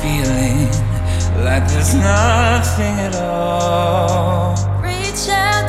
feeling like there's nothing at all. Reach out.